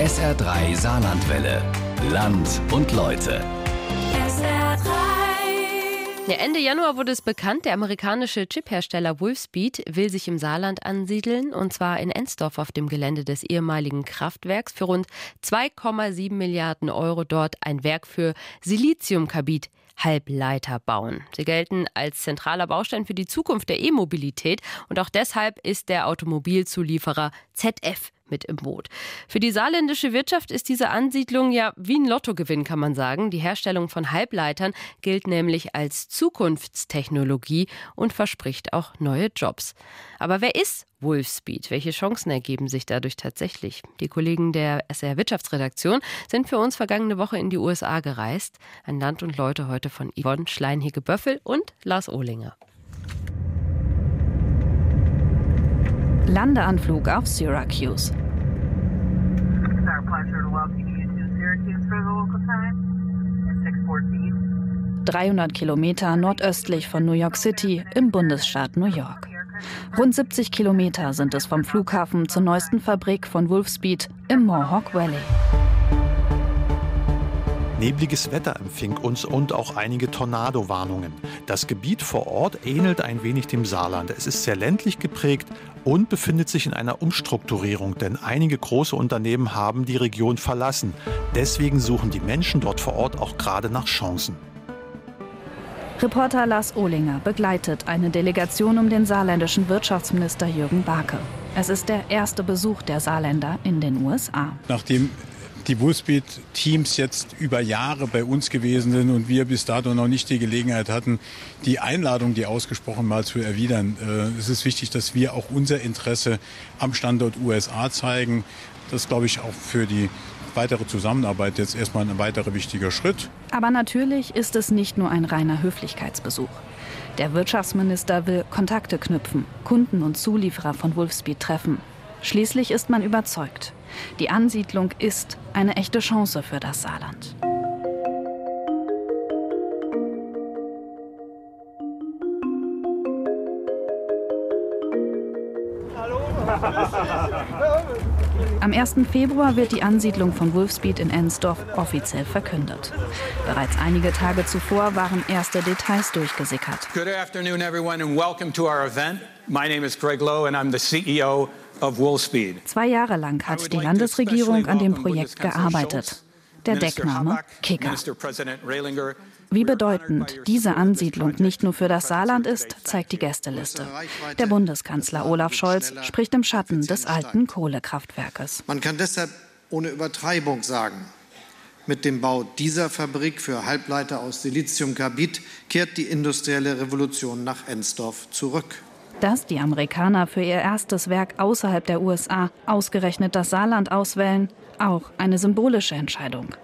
SR3 Saarlandwelle. Land und Leute. Ja, Ende Januar wurde es bekannt, der amerikanische Chiphersteller Wolfspeed will sich im Saarland ansiedeln und zwar in Ensdorf auf dem Gelände des ehemaligen Kraftwerks für rund 2,7 Milliarden Euro dort ein Werk für Siliziumkarbid Halbleiter bauen. Sie gelten als zentraler Baustein für die Zukunft der E-Mobilität und auch deshalb ist der Automobilzulieferer ZF mit im Boot. Für die saarländische Wirtschaft ist diese Ansiedlung ja wie ein Lottogewinn, kann man sagen. Die Herstellung von Halbleitern gilt nämlich als Zukunftstechnologie und verspricht auch neue Jobs. Aber wer ist Wolfspeed? Welche Chancen ergeben sich dadurch tatsächlich? Die Kollegen der SR Wirtschaftsredaktion sind für uns vergangene Woche in die USA gereist. Ein Land und Leute heute von Yvonne Schleinhege-Böffel und Lars Ohlinger. Landeanflug auf Syracuse. 300 Kilometer nordöstlich von New York City im Bundesstaat New York. Rund 70 Kilometer sind es vom Flughafen zur neuesten Fabrik von Wolfspeed im Mohawk Valley. Nebliges Wetter empfing uns und auch einige Tornadowarnungen. Das Gebiet vor Ort ähnelt ein wenig dem Saarland. Es ist sehr ländlich geprägt und befindet sich in einer Umstrukturierung, denn einige große Unternehmen haben die Region verlassen. Deswegen suchen die Menschen dort vor Ort auch gerade nach Chancen. Reporter Lars Ohlinger begleitet eine Delegation um den saarländischen Wirtschaftsminister Jürgen Barke. Es ist der erste Besuch der Saarländer in den USA. Nachdem die Busbeat-Teams jetzt über Jahre bei uns gewesen sind und wir bis dato noch nicht die Gelegenheit hatten, die Einladung, die ausgesprochen mal zu erwidern. Äh, es ist wichtig, dass wir auch unser Interesse am Standort USA zeigen. Das glaube ich auch für die weitere Zusammenarbeit jetzt erstmal ein weiterer wichtiger Schritt. Aber natürlich ist es nicht nur ein reiner Höflichkeitsbesuch. Der Wirtschaftsminister will Kontakte knüpfen, Kunden und Zulieferer von Wolfspeed treffen. Schließlich ist man überzeugt, die Ansiedlung ist eine echte Chance für das Saarland. Am 1. Februar wird die Ansiedlung von Wolfspeed in Ensdorf offiziell verkündet. Bereits einige Tage zuvor waren erste Details durchgesickert. Good afternoon everyone and welcome to our event. My name is Greg Lowe and I'm the CEO Zwei Jahre lang hat die Landesregierung an dem Projekt gearbeitet. Der Deckname Kicker. Wie bedeutend diese Ansiedlung nicht nur für das Saarland ist, zeigt die Gästeliste. Der Bundeskanzler Olaf Scholz spricht im Schatten des alten Kohlekraftwerkes. Man kann deshalb ohne Übertreibung sagen, mit dem Bau dieser Fabrik für Halbleiter aus Siliziumkarbid kehrt die industrielle Revolution nach Ensdorf zurück. Dass die Amerikaner für ihr erstes Werk außerhalb der USA ausgerechnet das Saarland auswählen, auch eine symbolische Entscheidung.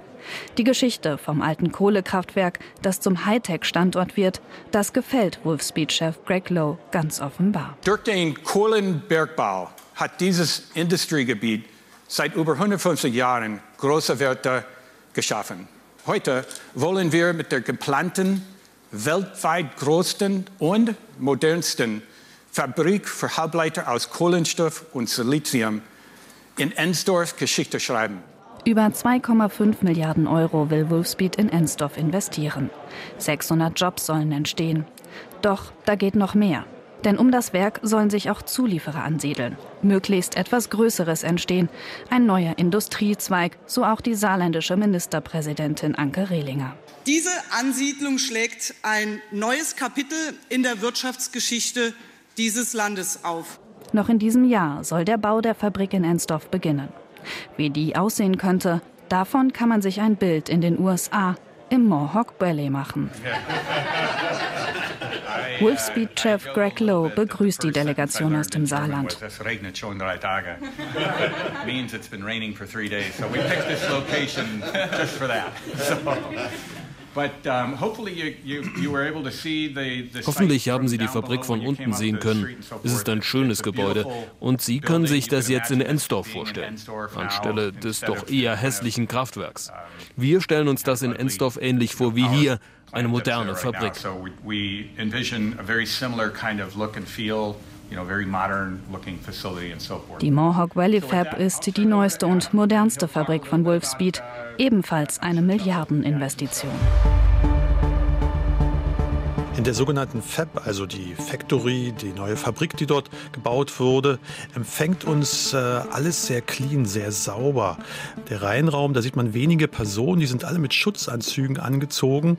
Die Geschichte vom alten Kohlekraftwerk, das zum Hightech-Standort wird, das gefällt Wolfspeed-Chef Greg Lowe ganz offenbar. Durch den Kohlenbergbau hat dieses Industriegebiet seit über 150 Jahren große Werte geschaffen. Heute wollen wir mit der geplanten, weltweit größten und modernsten Fabrik für Halbleiter aus Kohlenstoff und Silizium in Ensdorf Geschichte schreiben. Über 2,5 Milliarden Euro will Wolfspeed in Ensdorf investieren. 600 Jobs sollen entstehen. Doch da geht noch mehr. Denn um das Werk sollen sich auch Zulieferer ansiedeln. Möglichst etwas Größeres entstehen. Ein neuer Industriezweig, so auch die saarländische Ministerpräsidentin Anke Rehlinger. Diese Ansiedlung schlägt ein neues Kapitel in der Wirtschaftsgeschichte dieses Landes auf. Noch in diesem Jahr soll der Bau der Fabrik in Ensdorf beginnen. Wie die aussehen könnte, davon kann man sich ein Bild in den USA im Mohawk Valley machen. Wolfspeed-Chef Greg Lowe begrüßt die Delegation aus dem Saarland. Es regnet schon drei Tage. means it's been raining for three days. So we picked this location just for that. So. Hoffentlich haben Sie die Fabrik von unten sehen können. Es ist ein schönes Gebäude und Sie können sich das jetzt in Ensdorf vorstellen, anstelle des doch eher hässlichen Kraftwerks. Wir stellen uns das in Ensdorf ähnlich vor wie hier, eine moderne Fabrik. Die Mohawk Valley Fab ist die neueste und modernste Fabrik von Wolfspeed, ebenfalls eine Milliardeninvestition. In der sogenannten Fab, also die Factory, die neue Fabrik, die dort gebaut wurde, empfängt uns äh, alles sehr clean, sehr sauber. Der Reihenraum, da sieht man wenige Personen, die sind alle mit Schutzanzügen angezogen.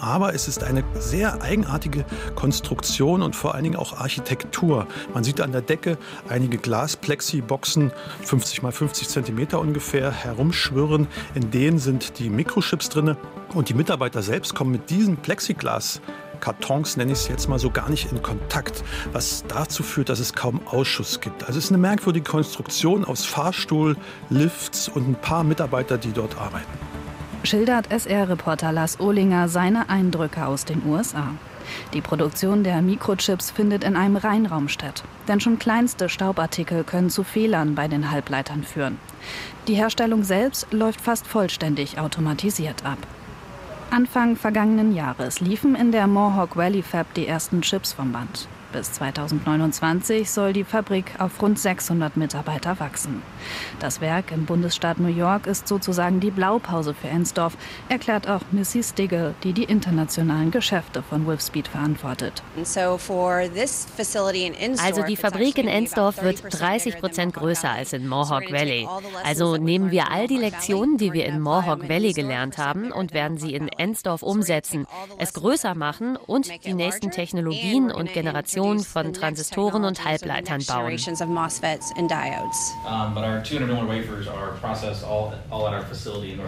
Aber es ist eine sehr eigenartige Konstruktion und vor allen Dingen auch Architektur. Man sieht an der Decke einige Glasplexi-Boxen, 50 mal 50 Zentimeter ungefähr, herumschwirren. In denen sind die Mikrochips drin. Und die Mitarbeiter selbst kommen mit diesen Plexiglas Kartons, nenne ich es jetzt mal so, gar nicht in Kontakt, was dazu führt, dass es kaum Ausschuss gibt. Also es ist eine merkwürdige Konstruktion aus Fahrstuhl, Lifts und ein paar Mitarbeiter, die dort arbeiten. Schildert SR-Reporter Lars Ohlinger seine Eindrücke aus den USA. Die Produktion der Mikrochips findet in einem Reinraum statt. Denn schon kleinste Staubartikel können zu Fehlern bei den Halbleitern führen. Die Herstellung selbst läuft fast vollständig automatisiert ab. Anfang vergangenen Jahres liefen in der Mohawk Valley Fab die ersten Chips vom Band. Bis 2029 soll die Fabrik auf rund 600 Mitarbeiter wachsen. Das Werk im Bundesstaat New York ist sozusagen die Blaupause für Ensdorf, erklärt auch Missy Stigl, die die internationalen Geschäfte von Wolfspeed verantwortet. Also die Fabrik in Ensdorf wird 30 Prozent größer als in Mohawk Valley. Also nehmen wir all die Lektionen, die wir in Mohawk Valley gelernt haben, und werden sie in Ensdorf umsetzen, es größer machen und die nächsten Technologien und Generationen Generation von Transistoren und Halbleitern bauen.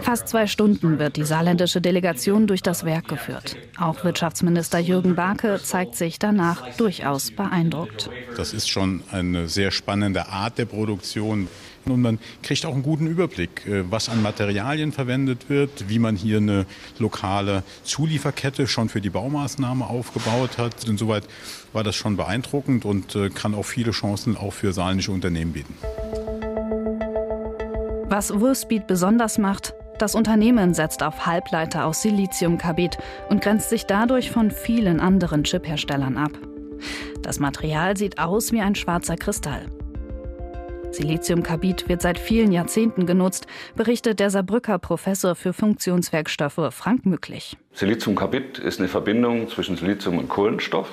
Fast zwei Stunden wird die saarländische Delegation durch das Werk geführt. Auch Wirtschaftsminister Jürgen Barke zeigt sich danach durchaus beeindruckt. Das ist schon eine sehr spannende Art der Produktion. Und man kriegt auch einen guten Überblick, äh, was an Materialien verwendet wird, wie man hier eine lokale Zulieferkette schon für die Baumaßnahme aufgebaut hat. Insoweit war das schon beeindruckend und äh, kann auch viele Chancen auch für saarländische Unternehmen bieten. Was Wolfspeed besonders macht, das Unternehmen setzt auf Halbleiter aus Siliziumkarbid und grenzt sich dadurch von vielen anderen Chipherstellern ab. Das Material sieht aus wie ein schwarzer Kristall. Siliziumkarbid wird seit vielen Jahrzehnten genutzt, berichtet der Saarbrücker Professor für Funktionswerkstoffe Frank Mücklich. Siliziumkarbid ist eine Verbindung zwischen Silizium und Kohlenstoff.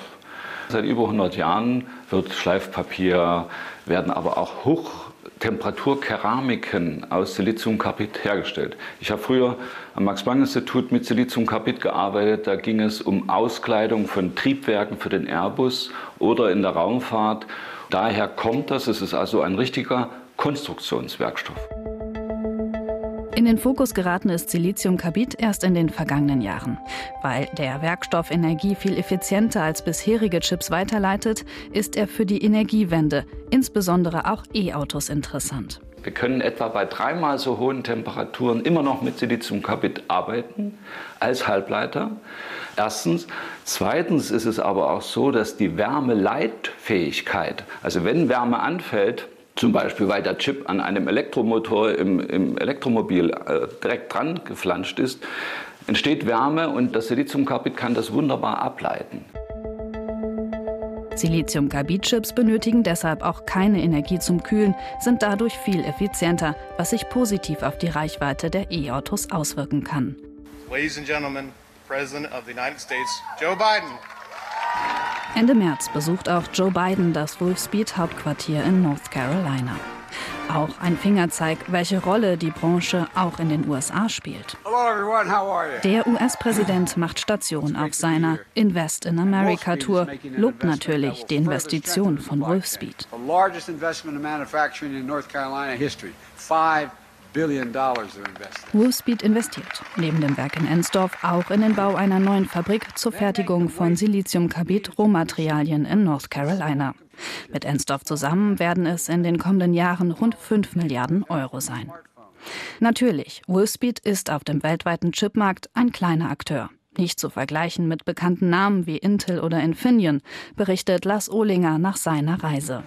Seit über 100 Jahren wird Schleifpapier, werden aber auch Hochtemperaturkeramiken aus Siliziumkarbid hergestellt. Ich habe früher am Max-Planck-Institut mit Siliziumkarbid gearbeitet. Da ging es um Auskleidung von Triebwerken für den Airbus oder in der Raumfahrt. Daher kommt das. Es ist also ein richtiger Konstruktionswerkstoff. In den Fokus geraten ist Siliziumkarbid erst in den vergangenen Jahren. Weil der Werkstoff Energie viel effizienter als bisherige Chips weiterleitet, ist er für die Energiewende, insbesondere auch E-Autos, interessant. Wir können etwa bei dreimal so hohen Temperaturen immer noch mit Siliziumkarbid arbeiten als Halbleiter. Erstens. Zweitens ist es aber auch so, dass die Wärmeleitfähigkeit, also wenn Wärme anfällt, zum Beispiel weil der Chip an einem Elektromotor im, im Elektromobil äh, direkt dran geflanscht ist, entsteht Wärme und das Siliziumkarbid kann das wunderbar ableiten. Siliziumkarbid-Chips benötigen deshalb auch keine Energie zum Kühlen, sind dadurch viel effizienter, was sich positiv auf die Reichweite der E-Autos auswirken kann. Ladies and Gentlemen, President of the United States, Joe Biden. Ende März besucht auch Joe Biden das Wolfspeed Hauptquartier in North Carolina. Auch ein Fingerzeig, welche Rolle die Branche auch in den USA spielt. Der US-Präsident macht Station auf seiner Invest in America Tour, lobt natürlich die Investition von Wolfspeed. Wolfspeed investiert neben dem Werk in Ensdorf auch in den Bau einer neuen Fabrik zur Fertigung von Siliziumkarbid-Rohmaterialien in North Carolina. Mit Ensdorf zusammen werden es in den kommenden Jahren rund 5 Milliarden Euro sein. Natürlich, Wolfspeed ist auf dem weltweiten Chipmarkt ein kleiner Akteur. Nicht zu vergleichen mit bekannten Namen wie Intel oder Infineon, berichtet Lars Ohlinger nach seiner Reise.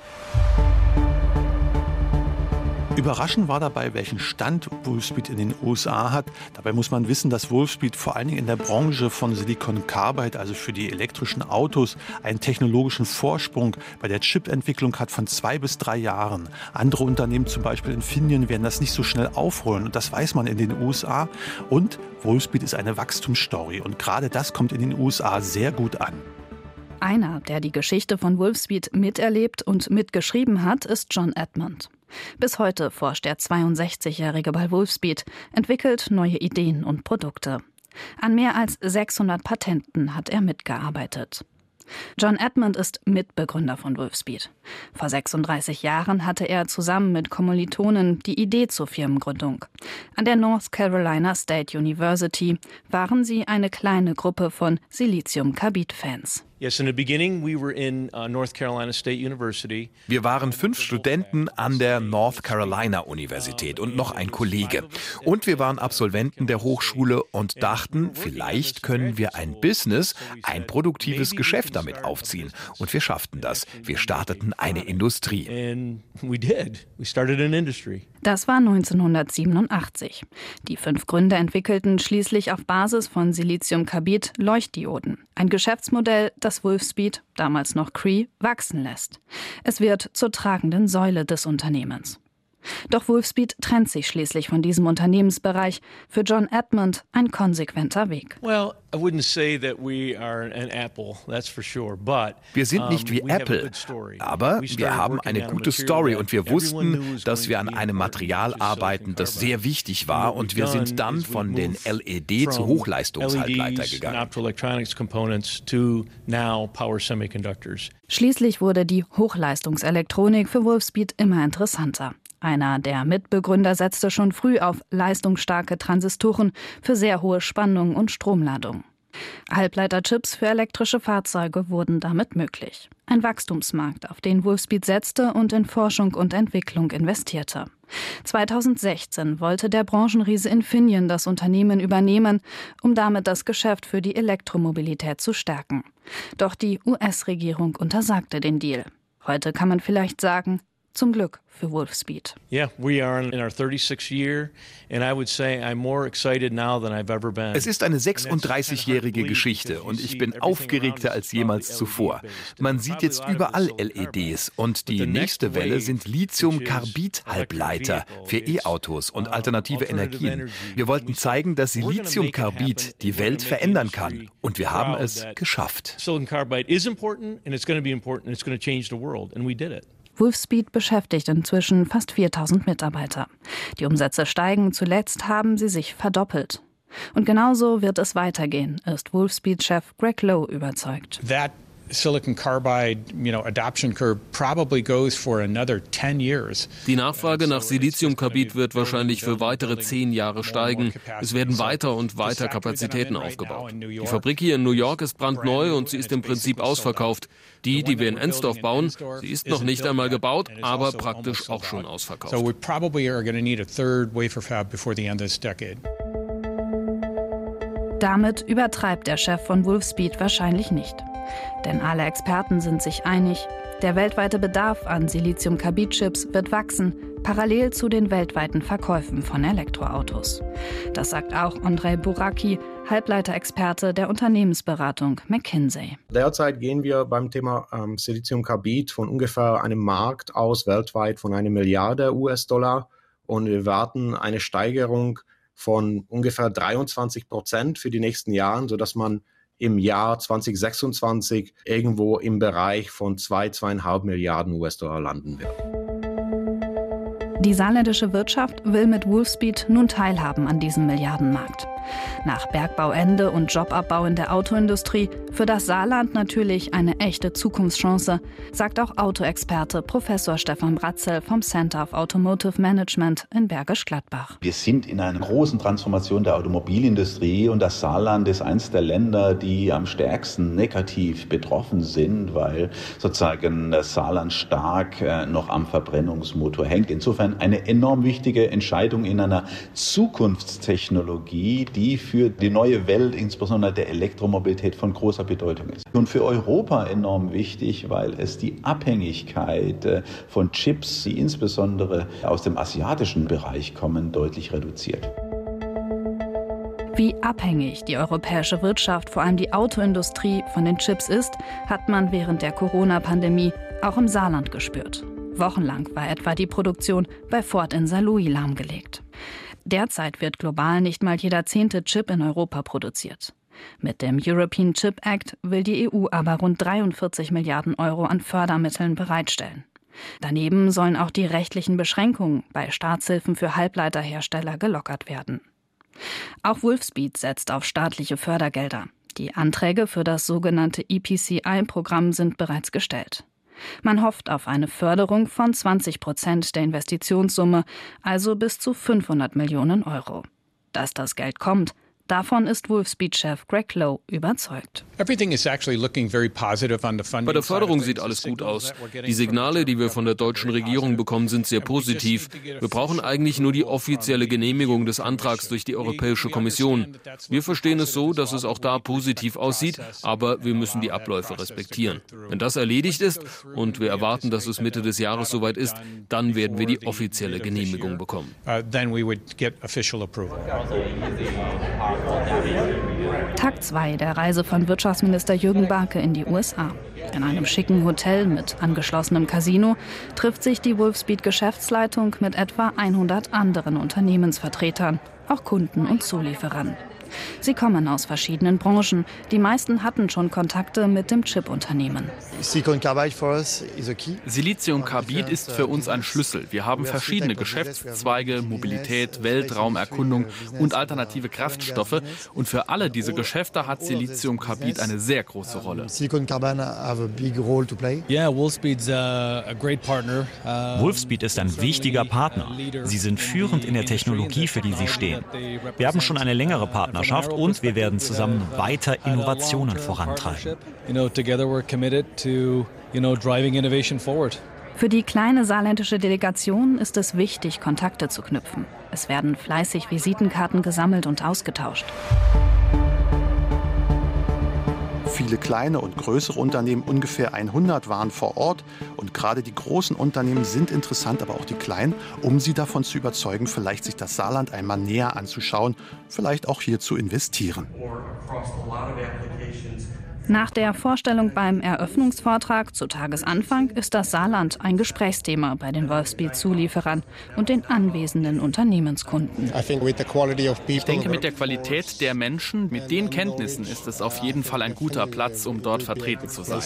Überraschend war dabei, welchen Stand Wolfspeed in den USA hat. Dabei muss man wissen, dass Wolfspeed vor allen Dingen in der Branche von Silicon Carbide, also für die elektrischen Autos, einen technologischen Vorsprung bei der Chip-Entwicklung hat von zwei bis drei Jahren. Andere Unternehmen, zum Beispiel Infineon, werden das nicht so schnell aufholen. Und das weiß man in den USA. Und Wolfspeed ist eine Wachstumsstory. Und gerade das kommt in den USA sehr gut an. Einer, der die Geschichte von Wolfspeed miterlebt und mitgeschrieben hat, ist John Edmund. Bis heute forscht der 62-Jährige bei Wolfspeed, entwickelt neue Ideen und Produkte. An mehr als 600 Patenten hat er mitgearbeitet. John Edmund ist Mitbegründer von Wolfspeed. Vor 36 Jahren hatte er zusammen mit Kommilitonen die Idee zur Firmengründung. An der North Carolina State University waren sie eine kleine Gruppe von Silizium-Carbid-Fans. Uh, Wir waren fünf Studenten an der North Carolina Universität und noch ein Kollege. Und wir waren Absolventen der Hochschule und dachten, vielleicht können wir ein Business, ein produktives Geschäft damit aufziehen. Und wir schafften das. Wir starteten eine Industrie. Das war 1987. Die fünf Gründer entwickelten schließlich auf Basis von Siliziumkarbid Leuchtdioden. Ein Geschäftsmodell, das Wolfspeed, damals noch Cree, wachsen lässt. Es wird zur tragenden Säule des Unternehmens. Doch Wolfspeed trennt sich schließlich von diesem Unternehmensbereich. Für John Edmund ein konsequenter Weg. Wir sind nicht wie Apple, aber wir haben eine gute Story und wir wussten, dass wir an einem Material arbeiten, das sehr wichtig war und wir sind dann von den LED zu Hochleistungshalbleiter gegangen. Schließlich wurde die Hochleistungselektronik für Wolfspeed immer interessanter. Einer der Mitbegründer setzte schon früh auf leistungsstarke Transistoren für sehr hohe Spannung und Stromladung. Halbleiterchips für elektrische Fahrzeuge wurden damit möglich. Ein Wachstumsmarkt, auf den Wolfspeed setzte und in Forschung und Entwicklung investierte. 2016 wollte der Branchenriese Infineon das Unternehmen übernehmen, um damit das Geschäft für die Elektromobilität zu stärken. Doch die US-Regierung untersagte den Deal. Heute kann man vielleicht sagen, zum Glück für Wolfspeed. Es ist eine 36-jährige Geschichte und ich bin aufgeregter als jemals zuvor. Man sieht jetzt überall LEDs und die nächste Welle sind Lithium-Carbid-Halbleiter für E-Autos und alternative Energien. Wir wollten zeigen, dass Lithium-Carbid die Welt verändern kann und wir haben es geschafft. Silicon carbide is important and it's going to be important and it's going to change the world and we did it. Wolfspeed beschäftigt inzwischen fast 4000 Mitarbeiter. Die Umsätze steigen, zuletzt haben sie sich verdoppelt. Und genauso wird es weitergehen, ist Wolfspeed-Chef Greg Lowe überzeugt. That silicon carbide, you know, adoption curve probably goes for another 10 years. Die Nachfrage nach Siliziumkarbid wird wahrscheinlich für weitere zehn Jahre steigen. Es werden weiter und weiter Kapazitäten aufgebaut. Die Fabrik hier in New York ist brandneu und sie ist im Prinzip ausverkauft. Die, die wir in Ensdorf bauen, sie ist noch nicht einmal gebaut, aber also praktisch auch schon ausverkauft. So we probably are going to need a third wafer fab before the end of this decade. Damit übertreibt der Chef von Wolfspeed wahrscheinlich nicht. Denn alle Experten sind sich einig, der weltweite Bedarf an Silizium-Carbid-Chips wird wachsen, parallel zu den weltweiten Verkäufen von Elektroautos. Das sagt auch Andrei Buraki, Halbleiterexperte der Unternehmensberatung McKinsey. Derzeit gehen wir beim Thema ähm, Siliziumkarbid von ungefähr einem Markt aus weltweit von einer Milliarde US-Dollar und wir warten eine Steigerung von ungefähr 23 Prozent für die nächsten Jahre, sodass man im Jahr 2026 irgendwo im Bereich von zwei, zweieinhalb Milliarden US-Dollar landen wird. Die saarländische Wirtschaft will mit Wolfspeed nun teilhaben an diesem Milliardenmarkt. Nach Bergbauende und Jobabbau in der Autoindustrie für das Saarland natürlich eine echte Zukunftschance, sagt auch Autoexperte Professor Stefan Bratzel vom Center of Automotive Management in Bergisch Gladbach. Wir sind in einer großen Transformation der Automobilindustrie und das Saarland ist eines der Länder, die am stärksten negativ betroffen sind, weil sozusagen das Saarland stark äh, noch am Verbrennungsmotor hängt. Insofern eine enorm wichtige Entscheidung in einer Zukunftstechnologie, die für die neue Welt, insbesondere der Elektromobilität, von großer Bedeutung ist. Und für Europa enorm wichtig, weil es die Abhängigkeit äh, von Chips, die insbesondere aus dem asiatischen Bereich kommen, deutlich reduziert. Wie abhängig die europäische Wirtschaft, vor allem die Autoindustrie, von den Chips ist, hat man während der Corona-Pandemie auch im Saarland gespürt. Wochenlang war etwa die Produktion bei Ford in Saarlouis lahmgelegt. Derzeit wird global nicht mal jeder zehnte Chip in Europa produziert. Mit dem European Chip Act will die EU aber rund 43 Milliarden Euro an Fördermitteln bereitstellen. Daneben sollen auch die rechtlichen Beschränkungen bei Staatshilfen für Halbleiterhersteller gelockert werden. Auch Wolfspeed setzt auf staatliche Fördergelder. Die Anträge für das sogenannte EPCI-Programm sind bereits gestellt. Man hofft auf eine Förderung von 20 Prozent der Investitionssumme, also bis zu 500 Millionen Euro. Dass das Geld kommt, Davon ist Wolfspeed-Chef Greg Lowe überzeugt. Bei der Förderung sieht alles gut aus. Die Signale, die wir von der deutschen Regierung bekommen, sind sehr positiv. Wir brauchen eigentlich nur die offizielle Genehmigung des Antrags durch die Europäische Kommission. Wir verstehen es so, dass es auch da positiv aussieht, aber wir müssen die Abläufe respektieren. Wenn das erledigt ist und wir erwarten, dass es Mitte des Jahres soweit ist, dann werden wir die offizielle Genehmigung bekommen. Tag 2 der Reise von Wirtschaftsminister Jürgen Barke in die USA. In einem schicken Hotel mit angeschlossenem Casino trifft sich die Wolfspeed-Geschäftsleitung mit etwa 100 anderen Unternehmensvertretern, auch Kunden und Zulieferern. Sie kommen aus verschiedenen Branchen. Die meisten hatten schon Kontakte mit dem Chip-Unternehmen. Siliziumkarbid ist für uns ein Schlüssel. Wir haben verschiedene Geschäftszweige, Mobilität, Weltraumerkundung und alternative Kraftstoffe. Und für alle diese Geschäfte hat Siliziumkarbid eine sehr große Rolle. Wolfspeed ist ein wichtiger Partner. Sie sind führend in der Technologie, für die sie stehen. Wir haben schon eine längere Partnerschaft Partnerschaft und wir werden zusammen weiter Innovationen vorantreiben. Für die kleine saarländische Delegation ist es wichtig, Kontakte zu knüpfen. Es werden fleißig Visitenkarten gesammelt und ausgetauscht. Viele kleine und größere Unternehmen, ungefähr 100, waren vor Ort. Und gerade die großen Unternehmen sind interessant, aber auch die kleinen, um sie davon zu überzeugen, vielleicht sich das Saarland einmal näher anzuschauen, vielleicht auch hier zu investieren. Nach der Vorstellung beim Eröffnungsvortrag zu Tagesanfang ist das Saarland ein Gesprächsthema bei den Wolfspeed-Zulieferern und den anwesenden Unternehmenskunden. Ich denke, mit der Qualität der Menschen, mit den Kenntnissen ist es auf jeden Fall ein guter Platz, um dort vertreten zu sein.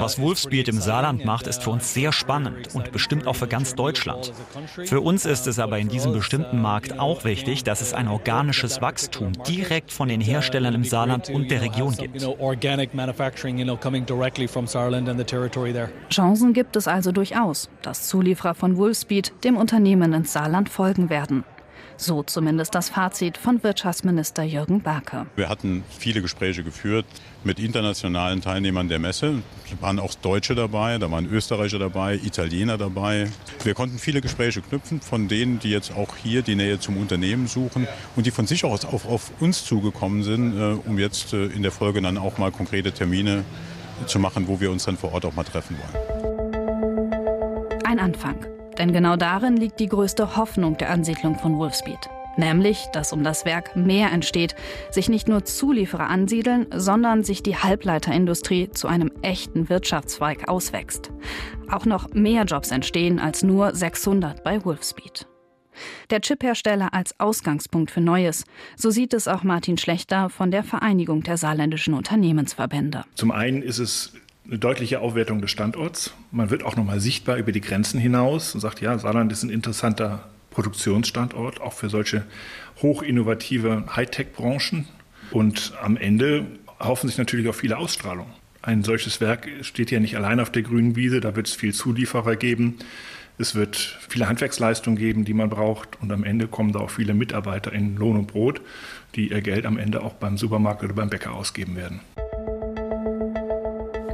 Was Wolfspeed im Saarland macht, ist für uns sehr spannend und bestimmt auch für ganz Deutschland. Für uns ist es aber in diesem bestimmten Markt auch wichtig, dass es ein organisches Wachstum direkt von von den Herstellern im Saarland und der Region gibt. Chancen gibt es also durchaus, dass Zulieferer von Wolfspeed dem Unternehmen ins Saarland folgen werden. So zumindest das Fazit von Wirtschaftsminister Jürgen Barke. Wir hatten viele Gespräche geführt mit internationalen Teilnehmern der Messe. Da waren auch Deutsche dabei, da waren Österreicher dabei, Italiener dabei. Wir konnten viele Gespräche knüpfen von denen, die jetzt auch hier die Nähe zum Unternehmen suchen und die von sich aus auch auf uns zugekommen sind, äh, um jetzt äh, in der Folge dann auch mal konkrete Termine zu machen, wo wir uns dann vor Ort auch mal treffen wollen. Ein Anfang. Denn genau darin liegt die größte Hoffnung der Ansiedlung von Wolfspeed. Nämlich, dass um das Werk mehr entsteht, sich nicht nur Zulieferer ansiedeln, sondern sich die Halbleiterindustrie zu einem echten Wirtschaftszweig auswächst. Auch noch mehr Jobs entstehen als nur 600 bei Wolfspeed. Der Chiphersteller als Ausgangspunkt für Neues. So sieht es auch Martin Schlechter von der Vereinigung der saarländischen Unternehmensverbände. Zum einen ist es eine deutliche Aufwertung des Standorts. Man wird auch noch mal sichtbar über die Grenzen hinaus und sagt, ja, Saarland ist ein interessanter Produktionsstandort, auch für solche hochinnovative Hightech-Branchen. Und am Ende hoffen sich natürlich auch viele Ausstrahlung. Ein solches Werk steht ja nicht allein auf der grünen Wiese, da wird es viel Zulieferer geben. Es wird viele Handwerksleistungen geben, die man braucht. Und am Ende kommen da auch viele Mitarbeiter in Lohn und Brot, die ihr Geld am Ende auch beim Supermarkt oder beim Bäcker ausgeben werden.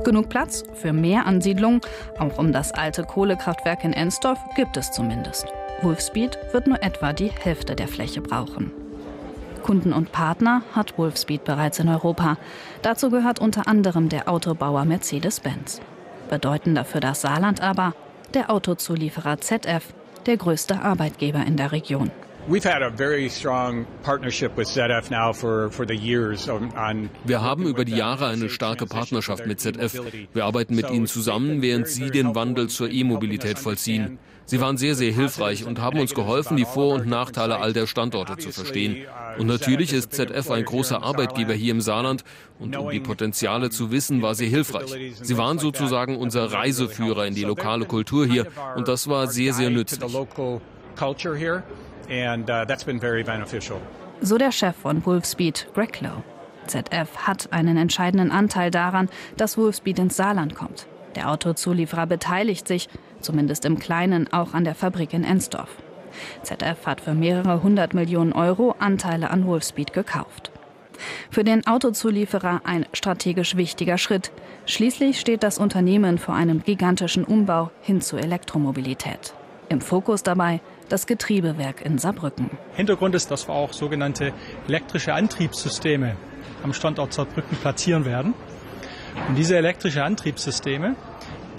Genug Platz für mehr Ansiedlung, auch um das alte Kohlekraftwerk in Ensdorf, gibt es zumindest. Wolfspeed wird nur etwa die Hälfte der Fläche brauchen. Kunden und Partner hat Wolfspeed bereits in Europa. Dazu gehört unter anderem der Autobauer Mercedes-Benz. Bedeutender für das Saarland aber der Autozulieferer ZF, der größte Arbeitgeber in der Region. Wir haben über die Jahre eine starke Partnerschaft mit ZF. Wir arbeiten mit ihnen zusammen, während sie den Wandel zur E-Mobilität vollziehen. Sie waren sehr, sehr hilfreich und haben uns geholfen, die Vor- und Nachteile all der Standorte zu verstehen. Und natürlich ist ZF ein großer Arbeitgeber hier im Saarland und um die Potenziale zu wissen, war sie hilfreich. Sie waren sozusagen unser Reiseführer in die lokale Kultur hier und das war sehr, sehr nützlich. So der Chef von Wolfspeed, Greg Lowe. ZF hat einen entscheidenden Anteil daran, dass Wolfspeed ins Saarland kommt. Der Autozulieferer beteiligt sich, zumindest im Kleinen, auch an der Fabrik in Ensdorf. ZF hat für mehrere hundert Millionen Euro Anteile an Wolfspeed gekauft. Für den Autozulieferer ein strategisch wichtiger Schritt. Schließlich steht das Unternehmen vor einem gigantischen Umbau hin zur Elektromobilität. Im Fokus dabei das Getriebewerk in Saarbrücken. Hintergrund ist, dass wir auch sogenannte elektrische Antriebssysteme am Standort Saarbrücken platzieren werden. Und diese elektrische Antriebssysteme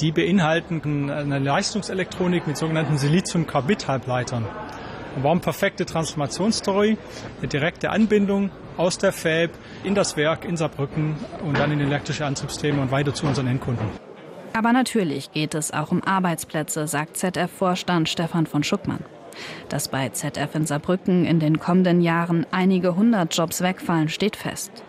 die beinhalten eine Leistungselektronik mit sogenannten Silizium-Carbid-Halbleitern. Und warum perfekte Transformationsstory, eine direkte Anbindung aus der Fab in das Werk in Saarbrücken und dann in elektrische Antriebssysteme und weiter zu unseren Endkunden. Aber natürlich geht es auch um Arbeitsplätze, sagt ZF-Vorstand Stefan von Schuckmann. Dass bei ZF in Saarbrücken in den kommenden Jahren einige hundert Jobs wegfallen, steht fest.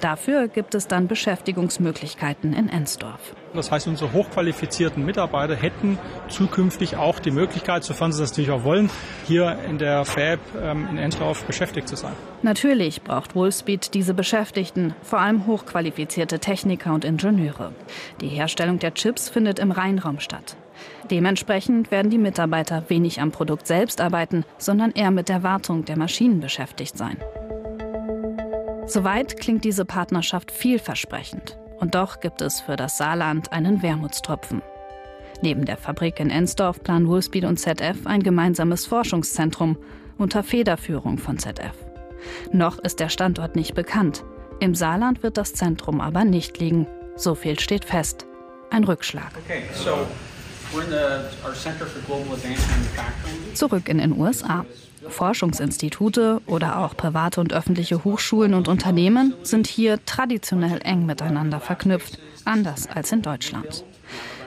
Dafür gibt es dann Beschäftigungsmöglichkeiten in Ensdorf. Das heißt, unsere hochqualifizierten Mitarbeiter hätten zukünftig auch die Möglichkeit, sofern sie das natürlich auch wollen, hier in der Fab ähm, in Ensdorf beschäftigt zu sein. Natürlich braucht Wolfspeed diese Beschäftigten, vor allem hochqualifizierte Techniker und Ingenieure. Die Herstellung der Chips findet im Rheinraum statt. Dementsprechend werden die Mitarbeiter wenig am Produkt selbst arbeiten, sondern eher mit der Wartung der Maschinen beschäftigt sein. Soweit klingt diese Partnerschaft vielversprechend. Und doch gibt es für das Saarland einen Wermutstropfen. Neben der Fabrik in Ensdorf planen Wolfspeed und ZF ein gemeinsames Forschungszentrum unter Federführung von ZF. Noch ist der Standort nicht bekannt. Im Saarland wird das Zentrum aber nicht liegen. So viel steht fest. Ein Rückschlag. Zurück in den USA. Forschungsinstitute oder auch private und öffentliche Hochschulen und Unternehmen sind hier traditionell eng miteinander verknüpft, anders als in Deutschland.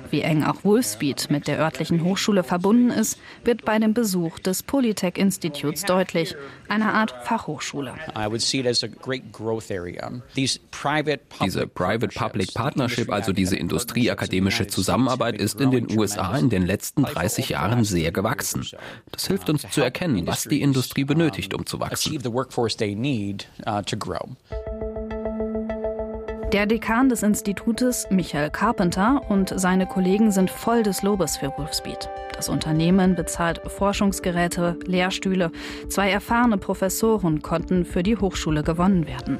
Wie eng auch Wolfspeed mit der örtlichen Hochschule verbunden ist, wird bei dem Besuch des Polytech-Instituts deutlich, einer Art Fachhochschule. Diese Private-Public Partnership, also diese industrieakademische Zusammenarbeit, ist in den USA in den letzten 30 Jahren sehr gewachsen. Das hilft uns zu erkennen, was die Industrie benötigt, um zu wachsen. Der Dekan des Institutes, Michael Carpenter, und seine Kollegen sind voll des Lobes für Wolfspeed. Das Unternehmen bezahlt Forschungsgeräte, Lehrstühle. Zwei erfahrene Professoren konnten für die Hochschule gewonnen werden.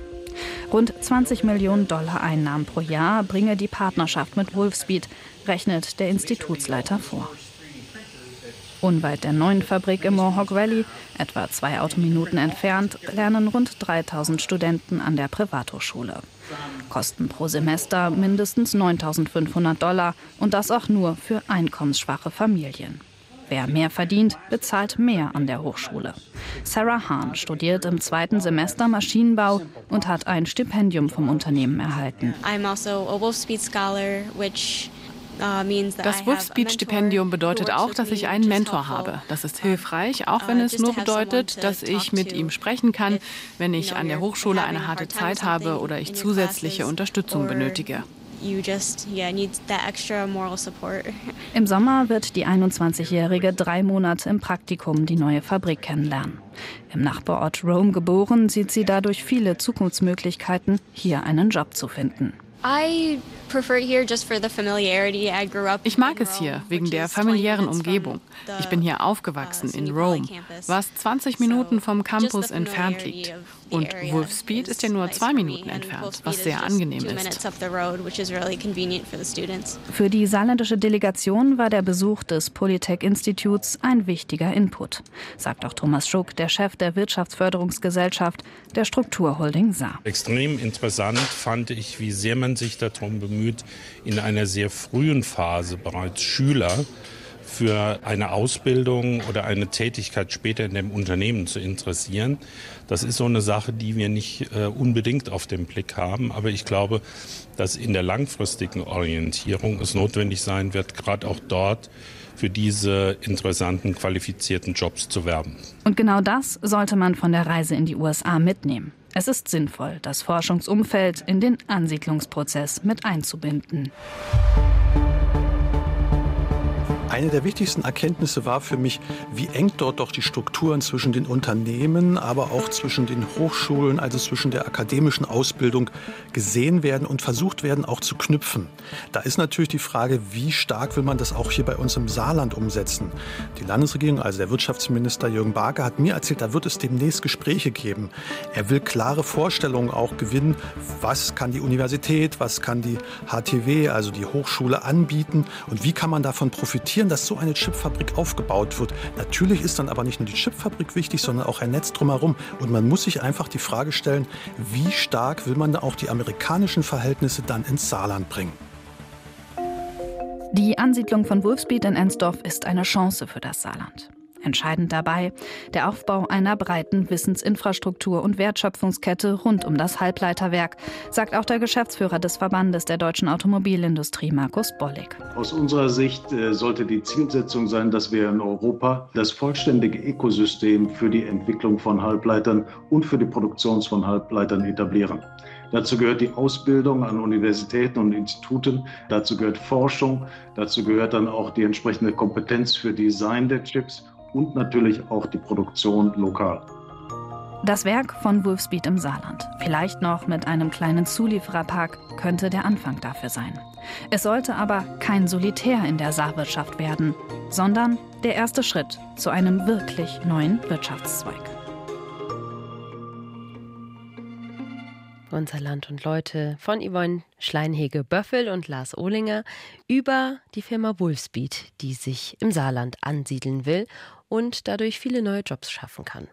Rund 20 Millionen Dollar Einnahmen pro Jahr bringe die Partnerschaft mit Wolfspeed, rechnet der Institutsleiter vor. Unweit der neuen Fabrik im Mohawk Valley, etwa zwei Autominuten entfernt, lernen rund 3000 Studenten an der Privathochschule. Kosten pro Semester mindestens 9.500 Dollar und das auch nur für einkommensschwache Familien. Wer mehr verdient, bezahlt mehr an der Hochschule. Sarah Hahn studiert im zweiten Semester Maschinenbau und hat ein Stipendium vom Unternehmen erhalten. I'm also a Wolfspeed Scholar, which Uh, das Wolfspeed-Stipendium bedeutet auch, dass ich einen Mentor habe. Das ist hilfreich, auch wenn uh, es nur bedeutet, dass ich mit ihm sprechen kann, wenn ich an der Hochschule eine harte Zeit habe oder ich zusätzliche Unterstützung benötige. Im Sommer wird die 21-Jährige drei Monate im Praktikum die neue Fabrik kennenlernen. Im Nachbarort Rome geboren, sieht sie dadurch viele Zukunftsmöglichkeiten, hier einen Job zu finden. Ich mag es hier wegen der familiären Umgebung. Ich bin hier aufgewachsen in Rome, was 20 Minuten vom Campus entfernt liegt. Und Wolfspeed ist ja nur zwei Minuten entfernt, was sehr angenehm ist. Für die saarländische Delegation war der Besuch des Polytech-Instituts ein wichtiger Input, sagt auch Thomas Schuck, der Chef der Wirtschaftsförderungsgesellschaft der Strukturholding Saar. Extrem interessant fand ich, wie sehr man sich darum bemüht, in einer sehr frühen Phase bereits Schüler für eine Ausbildung oder eine Tätigkeit später in dem Unternehmen zu interessieren. Das ist so eine Sache, die wir nicht äh, unbedingt auf den Blick haben. Aber ich glaube, dass in der langfristigen Orientierung es notwendig sein wird, gerade auch dort für diese interessanten, qualifizierten Jobs zu werben. Und genau das sollte man von der Reise in die USA mitnehmen. Es ist sinnvoll, das Forschungsumfeld in den Ansiedlungsprozess mit einzubinden. Eine der wichtigsten Erkenntnisse war für mich, wie eng dort doch die Strukturen zwischen den Unternehmen, aber auch zwischen den Hochschulen, also zwischen der akademischen Ausbildung gesehen werden und versucht werden auch zu knüpfen. Da ist natürlich die Frage, wie stark will man das auch hier bei uns im Saarland umsetzen. Die Landesregierung, also der Wirtschaftsminister Jürgen Barke, hat mir erzählt, da wird es demnächst Gespräche geben. Er will klare Vorstellungen auch gewinnen, was kann die Universität, was kann die HTW, also die Hochschule anbieten und wie kann man davon profitieren akzeptieren, dass so eine Chipfabrik aufgebaut wird. Natürlich ist dann aber nicht nur die Chipfabrik wichtig, sondern auch ein Netz drumherum. Und man muss sich einfach die Frage stellen, wie stark will man auch die amerikanischen Verhältnisse dann ins Saarland bringen? Die Ansiedlung von Wolfspeed in Ensdorf ist eine Chance für das Saarland. Entscheidend dabei der Aufbau einer breiten Wissensinfrastruktur und Wertschöpfungskette rund um das Halbleiterwerk, sagt auch der Geschäftsführer des Verbandes der deutschen Automobilindustrie, Markus Bollig. Aus unserer Sicht äh, sollte die Zielsetzung sein, dass wir in Europa das vollständige Ökosystem für die Entwicklung von Halbleitern und für die Produktion von Halbleitern etablieren. Dazu gehört die Ausbildung an Universitäten und Instituten, dazu gehört Forschung, dazu gehört dann auch die entsprechende Kompetenz für Design der Chips und natürlich auch die Produktion lokal. Das Werk von Wolfspeed im Saarland, vielleicht noch mit einem kleinen Zuliefererpark, könnte der Anfang dafür sein. Es sollte aber kein Solitär in der Saarwirtschaft werden, sondern der erste Schritt zu einem wirklich neuen Wirtschaftszweig. Unser Land und Leute von Yvonne Schleinhege-Böffel und Lars Ohlinger über die Firma Wolfspeed, die sich im Saarland ansiedeln will und dadurch viele neue Jobs schaffen kann.